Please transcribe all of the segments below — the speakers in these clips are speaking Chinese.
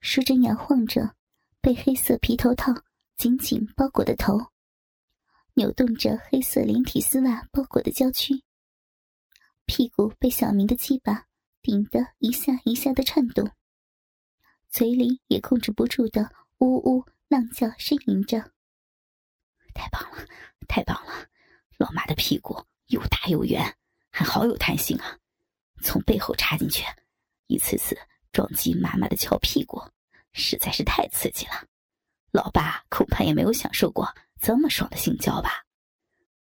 淑珍摇晃着被黑色皮头套紧紧包裹的头，扭动着黑色连体丝袜包裹的娇躯，屁股被小明的鸡巴顶得一下一下的颤动，嘴里也控制不住的呜呜浪叫呻吟着。太棒了，太棒了！老妈的屁股又大又圆，还好有弹性啊！从背后插进去，一次次撞击妈妈的翘屁股，实在是太刺激了。老爸恐怕也没有享受过这么爽的性交吧？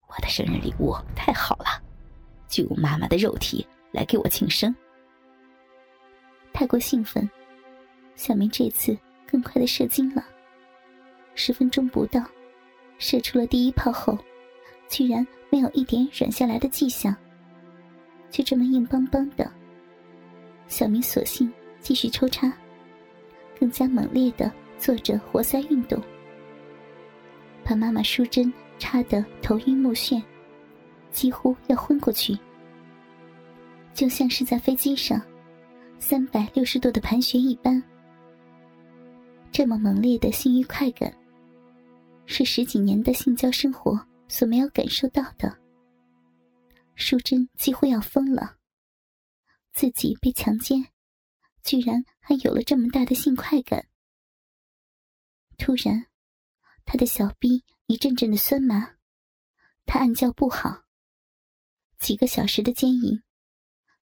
我的生日礼物太好了，就用妈妈的肉体来给我庆生。太过兴奋，小明这次更快的射精了。十分钟不到。射出了第一炮后，居然没有一点软下来的迹象，就这么硬邦邦的。小明索性继续抽插，更加猛烈的做着活塞运动，把妈妈淑珍插得头晕目眩，几乎要昏过去，就像是在飞机上三百六十度的盘旋一般。这么猛烈的性欲快感。是十几年的性交生活所没有感受到的。淑珍几乎要疯了，自己被强奸，居然还有了这么大的性快感。突然，他的小臂一阵阵的酸麻，他暗叫不好。几个小时的奸淫，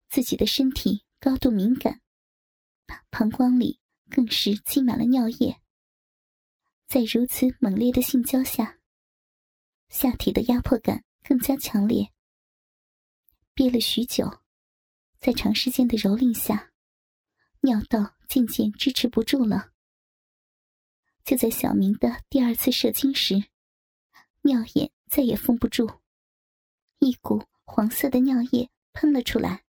自己的身体高度敏感，膀胱里更是积满了尿液。在如此猛烈的性交下，下体的压迫感更加强烈。憋了许久，在长时间的蹂躏下，尿道渐渐支持不住了。就在小明的第二次射精时，尿眼再也封不住，一股黄色的尿液喷了出来。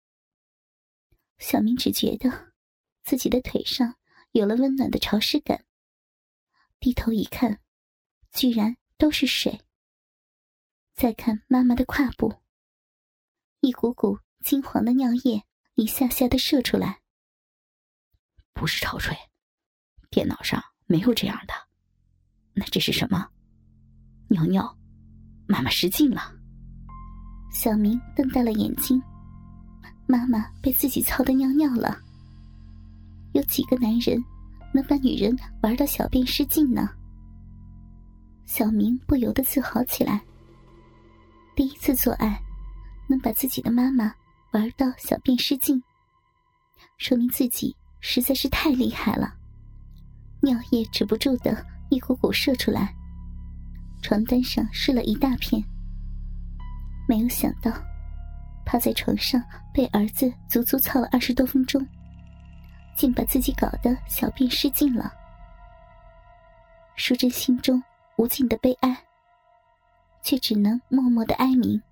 小明只觉得自己的腿上有了温暖的潮湿感。低头一看，居然都是水。再看妈妈的胯部，一股股金黄的尿液一下下的射出来。不是潮水，电脑上没有这样的。那这是什么？尿尿，妈妈失禁了。小明瞪大了眼睛，妈妈被自己操的尿尿了。有几个男人？能把女人玩到小便失禁呢？小明不由得自豪起来。第一次做爱，能把自己的妈妈玩到小便失禁，说明自己实在是太厉害了。尿液止不住的一股股射出来，床单上湿了一大片。没有想到，趴在床上被儿子足足操了二十多分钟。竟把自己搞得小便失禁了，淑珍心中无尽的悲哀，却只能默默的哀鸣。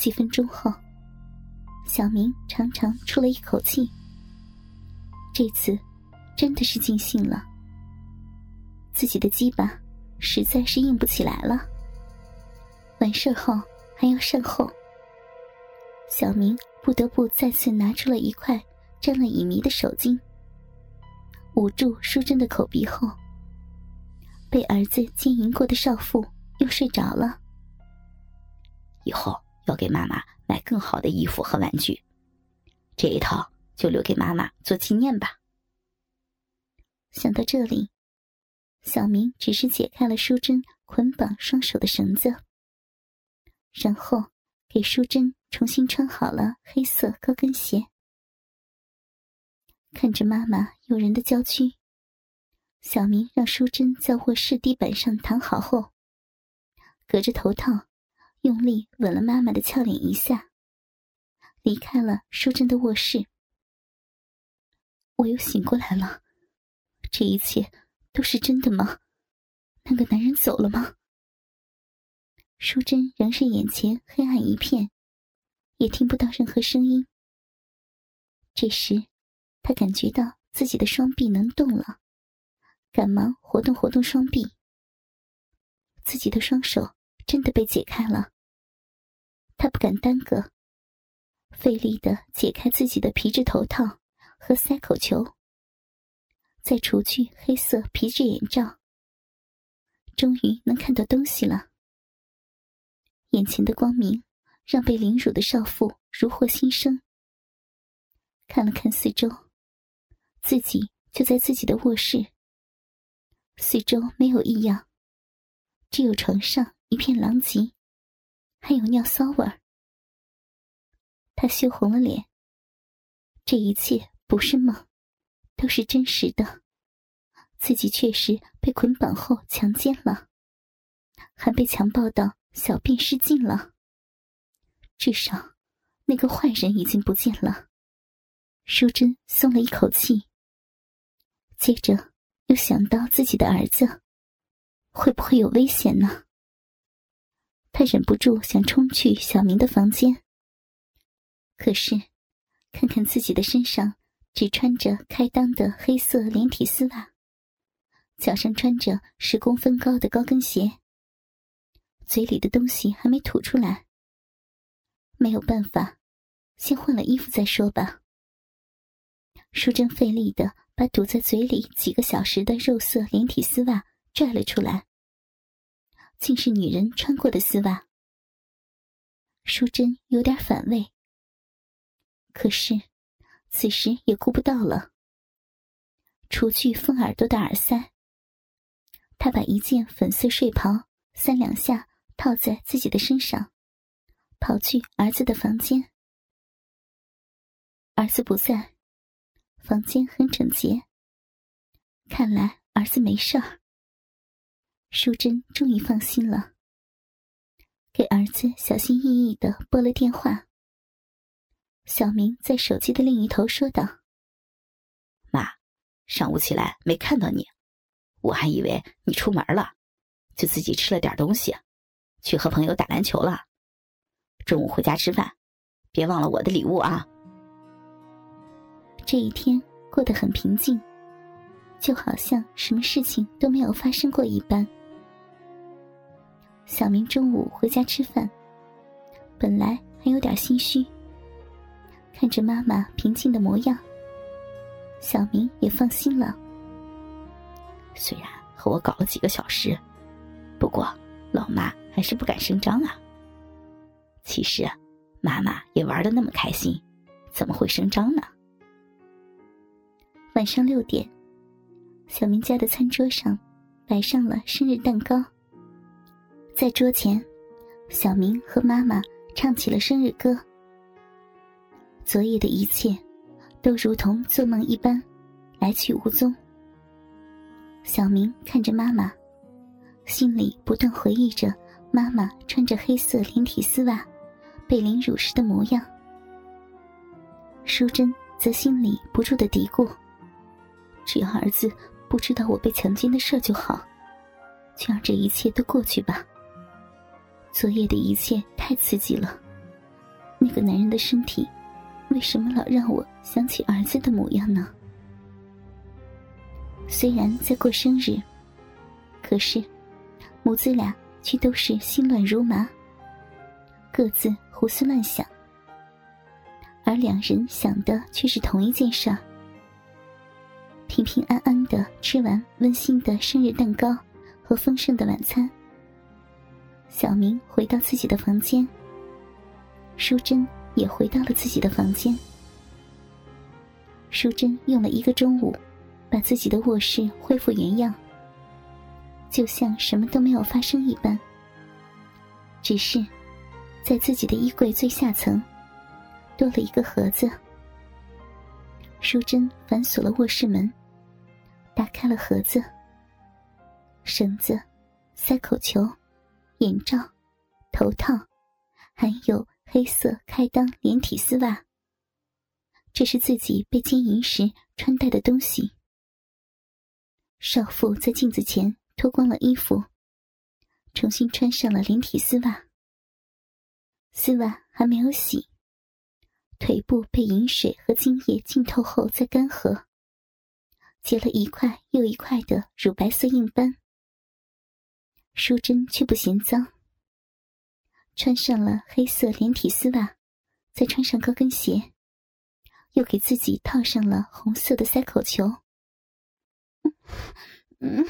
几分钟后，小明长长出了一口气，这次真的是尽兴了。自己的鸡巴实在是硬不起来了，完事后还要善后，小明不得不再次拿出了一块。沾了乙醚的手巾，捂住淑珍的口鼻后，被儿子经营过的少妇又睡着了。以后要给妈妈买更好的衣服和玩具，这一套就留给妈妈做纪念吧。想到这里，小明只是解开了淑珍捆绑双手的绳子，然后给淑珍重新穿好了黑色高跟鞋。看着妈妈诱人的娇躯，小明让淑珍在卧室地板上躺好后，隔着头套用力吻了妈妈的俏脸一下，离开了淑珍的卧室。我又醒过来了，这一切都是真的吗？那个男人走了吗？淑珍仍是眼前黑暗一片，也听不到任何声音。这时。他感觉到自己的双臂能动了，赶忙活动活动双臂。自己的双手真的被解开了。他不敢耽搁，费力的解开自己的皮质头套和塞口球，再除去黑色皮质眼罩，终于能看到东西了。眼前的光明让被凌辱的少妇如获新生。看了看四周，自己就在自己的卧室。四周没有异样，只有床上一片狼藉，还有尿骚味儿。他羞红了脸。这一切不是梦，都是真实的。自己确实被捆绑后强奸了，还被强暴到小便失禁了。至少，那个坏人已经不见了。淑珍松了一口气，接着又想到自己的儿子，会不会有危险呢？他忍不住想冲去小明的房间，可是看看自己的身上，只穿着开裆的黑色连体丝袜，脚上穿着十公分高的高跟鞋，嘴里的东西还没吐出来，没有办法，先换了衣服再说吧。淑珍费力的把堵在嘴里几个小时的肉色连体丝袜拽了出来，竟是女人穿过的丝袜。淑珍有点反胃，可是此时也顾不到了。除去封耳朵的耳塞，她把一件粉色睡袍三两下套在自己的身上，跑去儿子的房间。儿子不在。房间很整洁，看来儿子没事儿。淑珍终于放心了，给儿子小心翼翼的拨了电话。小明在手机的另一头说道：“妈，上午起来没看到你，我还以为你出门了，就自己吃了点东西，去和朋友打篮球了。中午回家吃饭，别忘了我的礼物啊。”这一天过得很平静，就好像什么事情都没有发生过一般。小明中午回家吃饭，本来还有点心虚，看着妈妈平静的模样，小明也放心了。虽然和我搞了几个小时，不过老妈还是不敢声张啊。其实，妈妈也玩的那么开心，怎么会声张呢？晚上六点，小明家的餐桌上摆上了生日蛋糕。在桌前，小明和妈妈唱起了生日歌。昨夜的一切，都如同做梦一般，来去无踪。小明看着妈妈，心里不断回忆着妈妈穿着黑色连体丝袜被凌辱时的模样。淑珍则心里不住的嘀咕。只要儿子不知道我被强奸的事就好，就让这一切都过去吧。昨夜的一切太刺激了，那个男人的身体，为什么老让我想起儿子的模样呢？虽然在过生日，可是母子俩却都是心乱如麻，各自胡思乱想，而两人想的却是同一件事儿。平平安安的吃完温馨的生日蛋糕和丰盛的晚餐，小明回到自己的房间，淑珍也回到了自己的房间。淑珍用了一个中午，把自己的卧室恢复原样，就像什么都没有发生一般。只是，在自己的衣柜最下层，多了一个盒子。淑珍反锁了卧室门。打开了盒子，绳子、塞口球、眼罩、头套，还有黑色开裆连体丝袜。这是自己被奸淫时穿戴的东西。少妇在镜子前脱光了衣服，重新穿上了连体丝袜。丝袜还没有洗，腿部被饮水和精液浸透后再干涸。结了一块又一块的乳白色硬斑，淑珍却不嫌脏，穿上了黑色连体丝袜，再穿上高跟鞋，又给自己套上了红色的塞口球。嗯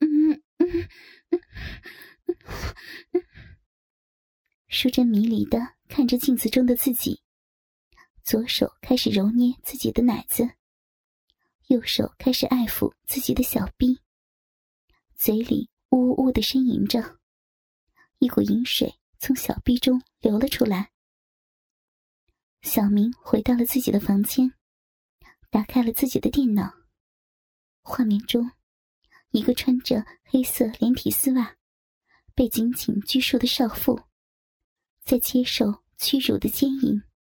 嗯嗯淑珍迷离的看着镜子中的自己，左手开始揉捏自己的奶子，右手开始爱抚自己的小臂，嘴里呜呜呜的呻吟着，一股淫水从小臂中流了出来。小明回到了自己的房间，打开了自己的电脑。画面中，一个穿着黑色连体丝袜、被紧紧拘束的少妇。在接受屈辱的奸淫。